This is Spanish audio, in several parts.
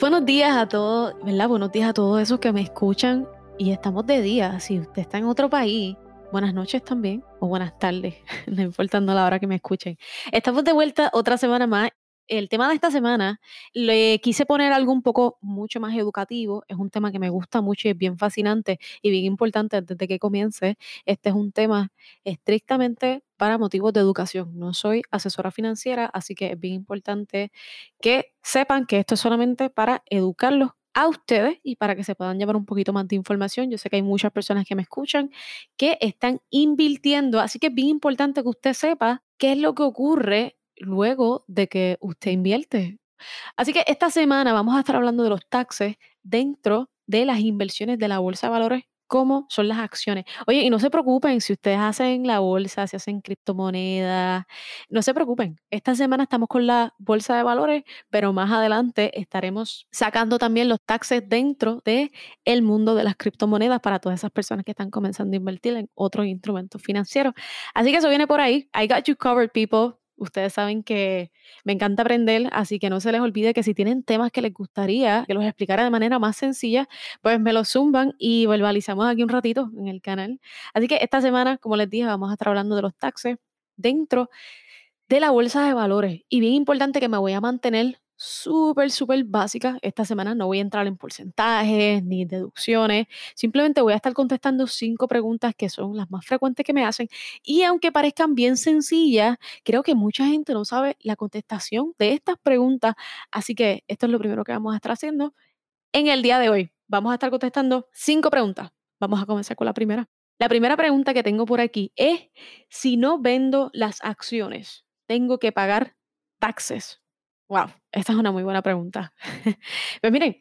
Buenos días a todos, ¿verdad? Buenos días a todos esos que me escuchan y estamos de día. Si usted está en otro país, buenas noches también o buenas tardes, no importando la hora que me escuchen. Estamos de vuelta otra semana más el tema de esta semana le quise poner algo un poco mucho más educativo. Es un tema que me gusta mucho y es bien fascinante y bien importante desde que comience. Este es un tema estrictamente para motivos de educación. No soy asesora financiera, así que es bien importante que sepan que esto es solamente para educarlos a ustedes y para que se puedan llevar un poquito más de información. Yo sé que hay muchas personas que me escuchan que están invirtiendo, así que es bien importante que usted sepa qué es lo que ocurre luego de que usted invierte. Así que esta semana vamos a estar hablando de los taxes dentro de las inversiones de la bolsa de valores como son las acciones. Oye, y no se preocupen si ustedes hacen la bolsa, si hacen criptomonedas, no se preocupen. Esta semana estamos con la bolsa de valores, pero más adelante estaremos sacando también los taxes dentro de el mundo de las criptomonedas para todas esas personas que están comenzando a invertir en otros instrumentos financieros. Así que eso viene por ahí. I got you covered, people. Ustedes saben que me encanta aprender, así que no se les olvide que si tienen temas que les gustaría que los explicara de manera más sencilla, pues me los zumban y verbalizamos aquí un ratito en el canal. Así que esta semana, como les dije, vamos a estar hablando de los taxes dentro de la bolsa de valores. Y bien importante que me voy a mantener súper, súper básica. Esta semana no voy a entrar en porcentajes ni deducciones. Simplemente voy a estar contestando cinco preguntas que son las más frecuentes que me hacen. Y aunque parezcan bien sencillas, creo que mucha gente no sabe la contestación de estas preguntas. Así que esto es lo primero que vamos a estar haciendo en el día de hoy. Vamos a estar contestando cinco preguntas. Vamos a comenzar con la primera. La primera pregunta que tengo por aquí es, si no vendo las acciones, ¿tengo que pagar taxes? Wow, esta es una muy buena pregunta. pues miren,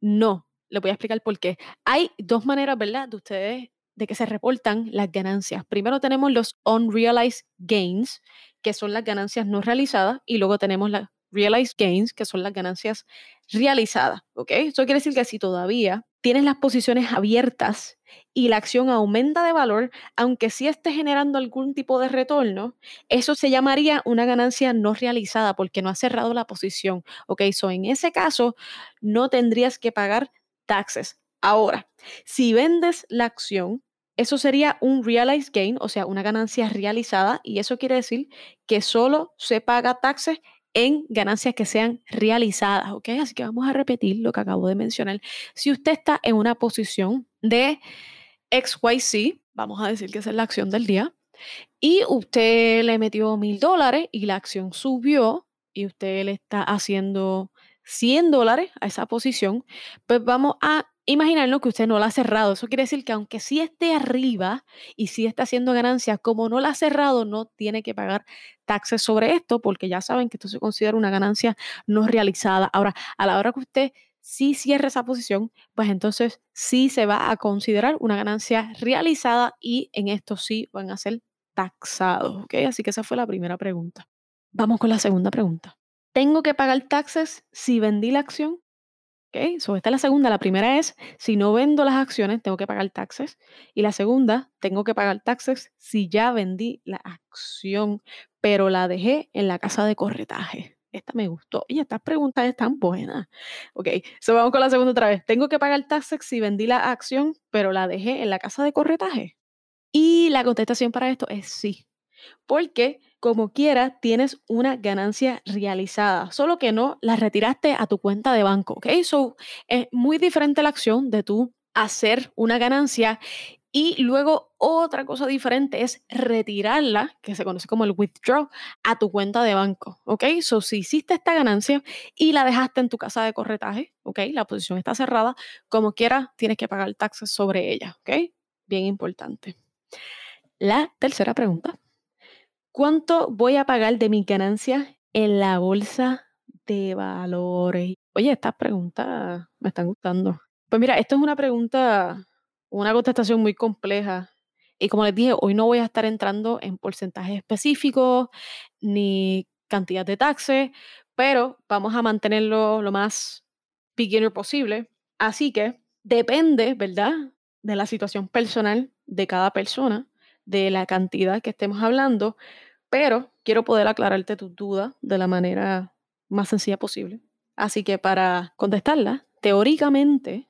no, le voy a explicar por qué. Hay dos maneras, ¿verdad?, de ustedes, de que se reportan las ganancias. Primero tenemos los unrealized gains, que son las ganancias no realizadas, y luego tenemos las realized gains, que son las ganancias realizadas, ¿ok? Eso quiere decir que si todavía tienes las posiciones abiertas y la acción aumenta de valor, aunque sí esté generando algún tipo de retorno, eso se llamaría una ganancia no realizada porque no ha cerrado la posición. Ok, so en ese caso no tendrías que pagar taxes. Ahora, si vendes la acción, eso sería un realized gain, o sea, una ganancia realizada, y eso quiere decir que solo se paga taxes en ganancias que sean realizadas, ¿ok? Así que vamos a repetir lo que acabo de mencionar. Si usted está en una posición de XYZ, vamos a decir que esa es la acción del día, y usted le metió mil dólares y la acción subió y usted le está haciendo 100 dólares a esa posición, pues vamos a imaginarnos que usted no la ha cerrado. Eso quiere decir que aunque sí esté arriba y sí está haciendo ganancias, como no la ha cerrado, no tiene que pagar taxes sobre esto, porque ya saben que esto se considera una ganancia no realizada. Ahora, a la hora que usted sí cierre esa posición, pues entonces sí se va a considerar una ganancia realizada y en esto sí van a ser taxados. ¿ok? Así que esa fue la primera pregunta. Vamos con la segunda pregunta. ¿Tengo que pagar taxes si vendí la acción? ¿Ok? So, esta es la segunda. La primera es, si no vendo las acciones, tengo que pagar taxes. Y la segunda, tengo que pagar taxes si ya vendí la acción, pero la dejé en la casa de corretaje. Esta me gustó. Y estas preguntas están buenas. Ok, so vamos con la segunda otra vez. ¿Tengo que pagar taxes si vendí la acción, pero la dejé en la casa de corretaje? Y la contestación para esto es sí. Porque como quiera, tienes una ganancia realizada, solo que no la retiraste a tu cuenta de banco, ¿ok? So, es muy diferente la acción de tú hacer una ganancia y luego otra cosa diferente es retirarla, que se conoce como el withdraw, a tu cuenta de banco, ¿ok? So, si hiciste esta ganancia y la dejaste en tu casa de corretaje, ¿ok? La posición está cerrada, como quiera, tienes que pagar taxes sobre ella, ¿ok? Bien importante. La tercera pregunta ¿Cuánto voy a pagar de mi ganancia en la bolsa de valores? Oye, estas preguntas me están gustando. Pues mira, esto es una pregunta, una contestación muy compleja. Y como les dije, hoy no voy a estar entrando en porcentajes específicos ni cantidad de taxes, pero vamos a mantenerlo lo más beginner posible. Así que depende, ¿verdad? De la situación personal de cada persona de la cantidad que estemos hablando, pero quiero poder aclararte tus dudas de la manera más sencilla posible. Así que para contestarla, teóricamente.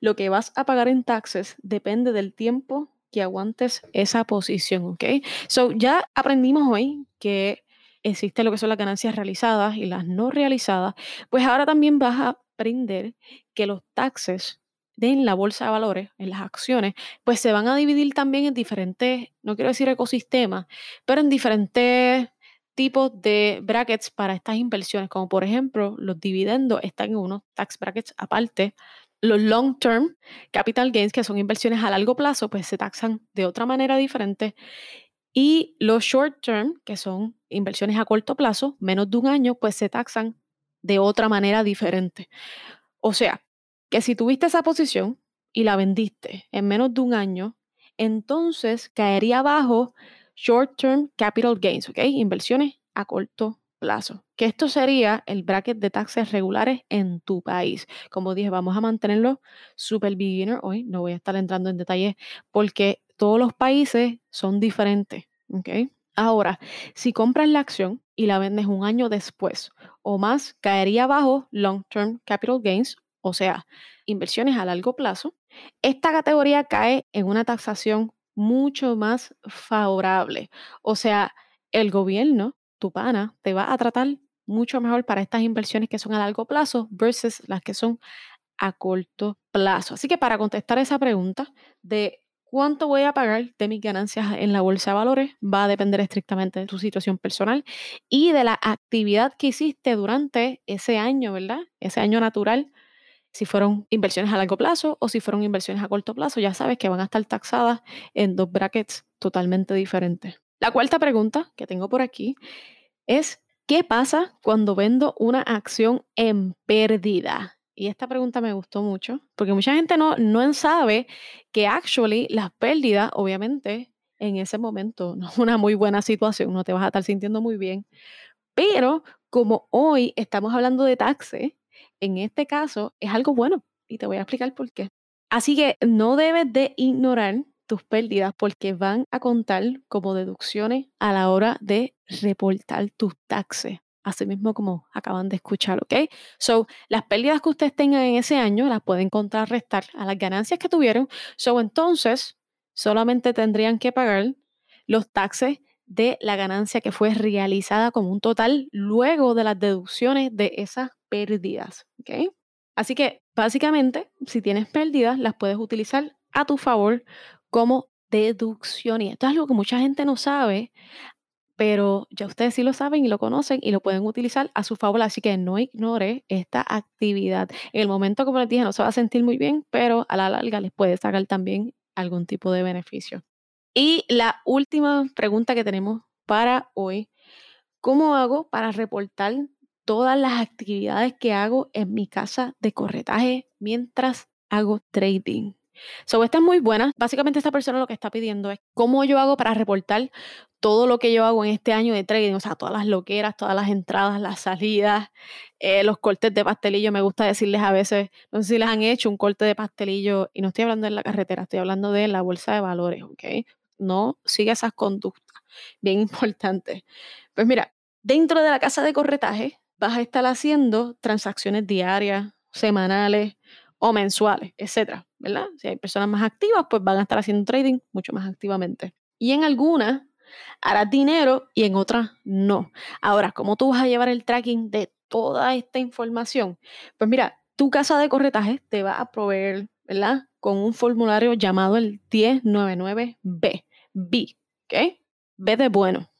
Lo que vas a pagar en taxes depende del tiempo que aguantes esa posición, ¿ok? So, ya aprendimos hoy que existe lo que son las ganancias realizadas y las no realizadas, pues ahora también vas a aprender que los taxes en la bolsa de valores, en las acciones, pues se van a dividir también en diferentes, no quiero decir ecosistemas, pero en diferentes tipos de brackets para estas inversiones, como por ejemplo los dividendos están en unos tax brackets aparte, los long term capital gains, que son inversiones a largo plazo, pues se taxan de otra manera diferente. Y los short term, que son inversiones a corto plazo, menos de un año, pues se taxan de otra manera diferente. O sea, que si tuviste esa posición y la vendiste en menos de un año, entonces caería bajo short term capital gains, ¿ok? Inversiones a corto plazo. Que esto sería el bracket de taxes regulares en tu país. Como dije, vamos a mantenerlo super beginner hoy. No voy a estar entrando en detalles porque todos los países son diferentes. ¿ok? Ahora, si compras la acción y la vendes un año después o más, caería bajo long term capital gains, o sea, inversiones a largo plazo. Esta categoría cae en una taxación mucho más favorable. O sea, el gobierno tu pana te va a tratar mucho mejor para estas inversiones que son a largo plazo versus las que son a corto plazo. Así que para contestar esa pregunta de cuánto voy a pagar de mis ganancias en la bolsa de valores va a depender estrictamente de tu situación personal y de la actividad que hiciste durante ese año, ¿verdad? Ese año natural. Si fueron inversiones a largo plazo o si fueron inversiones a corto plazo, ya sabes que van a estar taxadas en dos brackets totalmente diferentes. La cuarta pregunta que tengo por aquí es, ¿qué pasa cuando vendo una acción en pérdida? Y esta pregunta me gustó mucho, porque mucha gente no, no sabe que actually las pérdidas, obviamente, en ese momento no es una muy buena situación, no te vas a estar sintiendo muy bien. Pero como hoy estamos hablando de taxes, en este caso es algo bueno y te voy a explicar por qué. Así que no debes de ignorar tus pérdidas porque van a contar como deducciones a la hora de reportar tus taxes. Así mismo como acaban de escuchar, ¿ok? So, las pérdidas que ustedes tengan en ese año las pueden contrarrestar a las ganancias que tuvieron. So, entonces, solamente tendrían que pagar los taxes de la ganancia que fue realizada como un total luego de las deducciones de esas pérdidas. Así que, básicamente, si tienes pérdidas, las puedes utilizar a tu favor como deducción. Y esto es algo que mucha gente no sabe, pero ya ustedes sí lo saben y lo conocen y lo pueden utilizar a su favor. Así que no ignore esta actividad. En el momento, como les dije, no se va a sentir muy bien, pero a la larga les puede sacar también algún tipo de beneficio. Y la última pregunta que tenemos para hoy, ¿cómo hago para reportar todas las actividades que hago en mi casa de corretaje mientras hago trading? So, esta es muy buena. Básicamente esta persona lo que está pidiendo es cómo yo hago para reportar todo lo que yo hago en este año de trading, o sea, todas las loqueras, todas las entradas, las salidas, eh, los cortes de pastelillo. Me gusta decirles a veces, no sé si les han hecho un corte de pastelillo, y no estoy hablando de la carretera, estoy hablando de la bolsa de valores, ¿ok? No sigue esas conductas, bien importantes. Pues mira, dentro de la casa de corretaje vas a estar haciendo transacciones diarias, semanales, o mensuales, etcétera, ¿verdad? Si hay personas más activas, pues van a estar haciendo trading mucho más activamente. Y en algunas harás dinero y en otras no. Ahora, ¿cómo tú vas a llevar el tracking de toda esta información? Pues mira, tu casa de corretaje te va a proveer, ¿verdad? Con un formulario llamado el 1099B, B, ¿ok? B de bueno.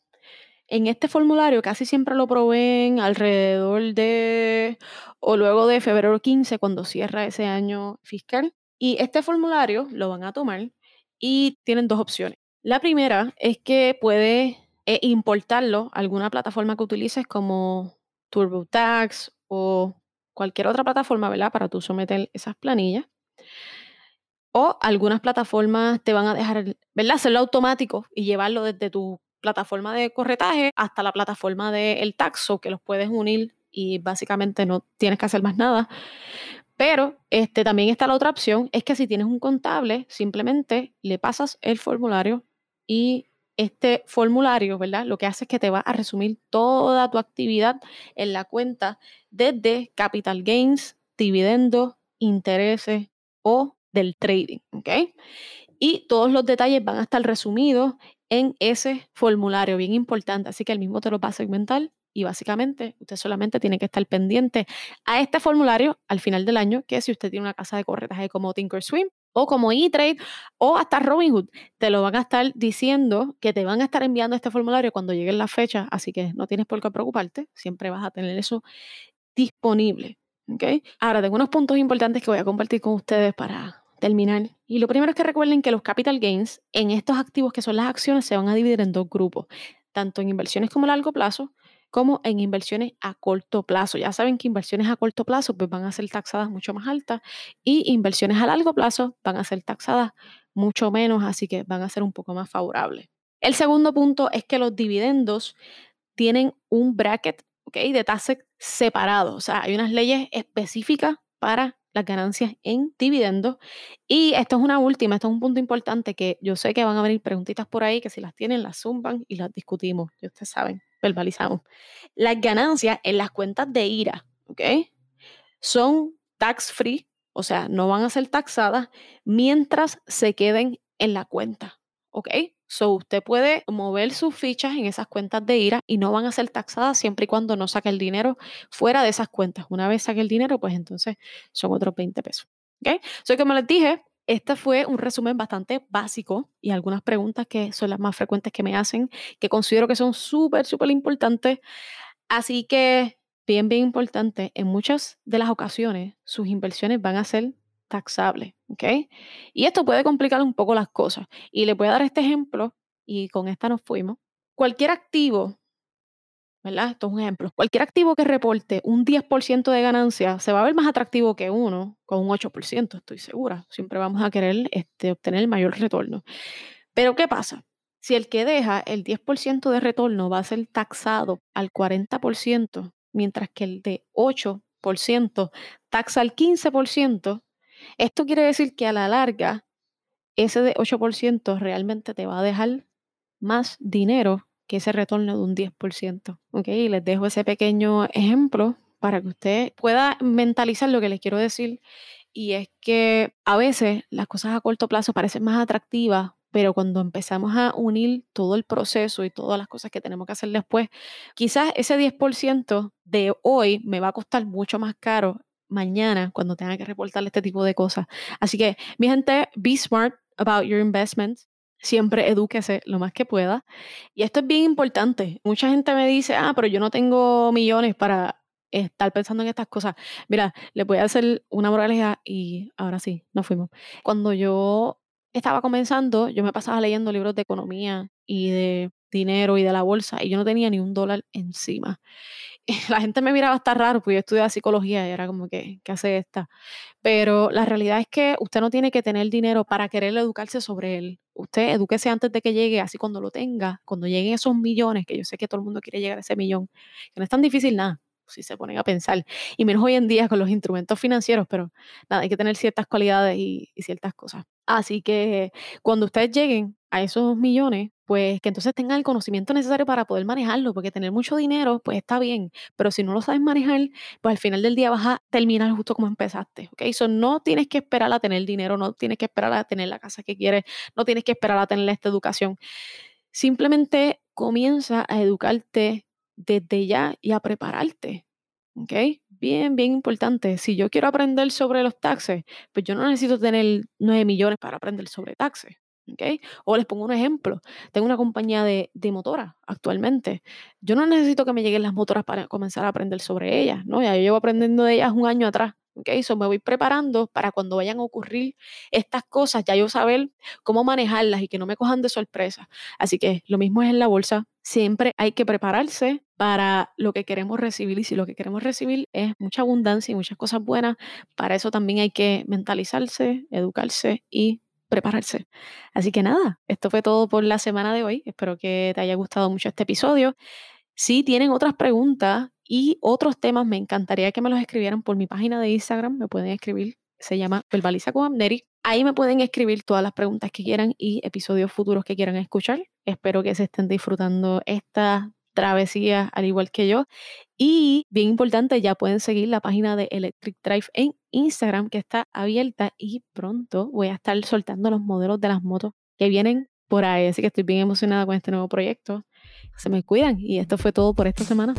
En este formulario casi siempre lo proveen alrededor de o luego de febrero 15 cuando cierra ese año fiscal. Y este formulario lo van a tomar y tienen dos opciones. La primera es que puedes eh, importarlo a alguna plataforma que utilices como TurboTax o cualquier otra plataforma, ¿verdad? Para tú someter esas planillas. O algunas plataformas te van a dejar, ¿verdad? Hacerlo automático y llevarlo desde tu plataforma de corretaje hasta la plataforma del taxo, que los puedes unir y básicamente no tienes que hacer más nada. Pero este, también está la otra opción, es que si tienes un contable, simplemente le pasas el formulario y este formulario, ¿verdad? Lo que hace es que te va a resumir toda tu actividad en la cuenta desde capital gains, dividendos, intereses o del trading, ¿ok? Y todos los detalles van a estar resumidos en ese formulario, bien importante. Así que el mismo te lo va a segmentar y básicamente usted solamente tiene que estar pendiente a este formulario al final del año, que si usted tiene una casa de corretaje como Thinkorswim o como E-Trade o hasta Robinhood, te lo van a estar diciendo que te van a estar enviando este formulario cuando lleguen las fechas, así que no tienes por qué preocuparte, siempre vas a tener eso disponible. ¿okay? Ahora, tengo unos puntos importantes que voy a compartir con ustedes para terminar. Y lo primero es que recuerden que los capital gains en estos activos que son las acciones se van a dividir en dos grupos, tanto en inversiones como a largo plazo como en inversiones a corto plazo. Ya saben que inversiones a corto plazo pues, van a ser taxadas mucho más altas y inversiones a largo plazo van a ser taxadas mucho menos, así que van a ser un poco más favorables. El segundo punto es que los dividendos tienen un bracket ¿okay? de tasas separado, o sea, hay unas leyes específicas para las ganancias en dividendos. Y esto es una última, esto es un punto importante que yo sé que van a venir preguntitas por ahí que si las tienen las zumban y las discutimos, y ustedes saben verbalizamos. Las ganancias en las cuentas de IRA, ¿ok? Son tax free, o sea, no van a ser taxadas mientras se queden en la cuenta, ¿ok? So usted puede mover sus fichas en esas cuentas de IRA y no van a ser taxadas siempre y cuando no saque el dinero fuera de esas cuentas. Una vez saque el dinero, pues entonces son otros 20 pesos. ¿Ok? So, como les dije, este fue un resumen bastante básico y algunas preguntas que son las más frecuentes que me hacen, que considero que son súper, súper importantes. Así que, bien, bien importante, en muchas de las ocasiones sus inversiones van a ser taxables, ¿ok? Y esto puede complicar un poco las cosas. Y les voy a dar este ejemplo y con esta nos fuimos. Cualquier activo ¿verdad? Esto es un ejemplo. Cualquier activo que reporte un 10% de ganancia se va a ver más atractivo que uno con un 8%, estoy segura. Siempre vamos a querer este, obtener el mayor retorno. Pero ¿qué pasa? Si el que deja el 10% de retorno va a ser taxado al 40%, mientras que el de 8% taxa al 15%, esto quiere decir que a la larga ese de 8% realmente te va a dejar más dinero que ese retorno de un 10%. ¿ok? Y les dejo ese pequeño ejemplo para que usted pueda mentalizar lo que les quiero decir. Y es que a veces las cosas a corto plazo parecen más atractivas, pero cuando empezamos a unir todo el proceso y todas las cosas que tenemos que hacer después, quizás ese 10% de hoy me va a costar mucho más caro mañana cuando tenga que reportar este tipo de cosas. Así que, mi gente, be smart about your investments siempre edúquese lo más que pueda. Y esto es bien importante. Mucha gente me dice, ah, pero yo no tengo millones para estar pensando en estas cosas. Mira, les voy a hacer una moraleja y ahora sí, nos fuimos. Cuando yo estaba comenzando, yo me pasaba leyendo libros de economía y de dinero y de la bolsa y yo no tenía ni un dólar encima. la gente me miraba hasta raro, porque yo estudiaba psicología y era como que, ¿qué hace esta? Pero la realidad es que usted no tiene que tener dinero para querer educarse sobre él. Usted edúquese antes de que llegue, así cuando lo tenga, cuando lleguen esos millones, que yo sé que todo el mundo quiere llegar a ese millón, que no es tan difícil nada, si se ponen a pensar. Y menos hoy en día con los instrumentos financieros, pero nada, hay que tener ciertas cualidades y, y ciertas cosas. Así que cuando ustedes lleguen a esos millones, pues que entonces tengan el conocimiento necesario para poder manejarlo, porque tener mucho dinero, pues está bien, pero si no lo sabes manejar, pues al final del día vas a terminar justo como empezaste, ¿ok? Eso no tienes que esperar a tener dinero, no tienes que esperar a tener la casa que quieres, no tienes que esperar a tener esta educación. Simplemente comienza a educarte desde ya y a prepararte. ¿Ok? Bien, bien importante. Si yo quiero aprender sobre los taxes, pues yo no necesito tener 9 millones para aprender sobre taxes. ¿Ok? O les pongo un ejemplo. Tengo una compañía de, de motoras actualmente. Yo no necesito que me lleguen las motoras para comenzar a aprender sobre ellas, ¿no? Ya yo llevo aprendiendo de ellas un año atrás. ¿ok? So me voy preparando para cuando vayan a ocurrir estas cosas, ya yo saber cómo manejarlas y que no me cojan de sorpresa. Así que lo mismo es en la bolsa. Siempre hay que prepararse para lo que queremos recibir y si lo que queremos recibir es mucha abundancia y muchas cosas buenas, para eso también hay que mentalizarse, educarse y prepararse. Así que nada, esto fue todo por la semana de hoy. Espero que te haya gustado mucho este episodio. Si tienen otras preguntas y otros temas, me encantaría que me los escribieran por mi página de Instagram. Me pueden escribir, se llama Verbaliza con Amneri. Ahí me pueden escribir todas las preguntas que quieran y episodios futuros que quieran escuchar. Espero que se estén disfrutando esta travesía al igual que yo. Y bien importante, ya pueden seguir la página de Electric Drive en Instagram que está abierta y pronto voy a estar soltando los modelos de las motos que vienen por ahí. Así que estoy bien emocionada con este nuevo proyecto. Se me cuidan y esto fue todo por esta semana.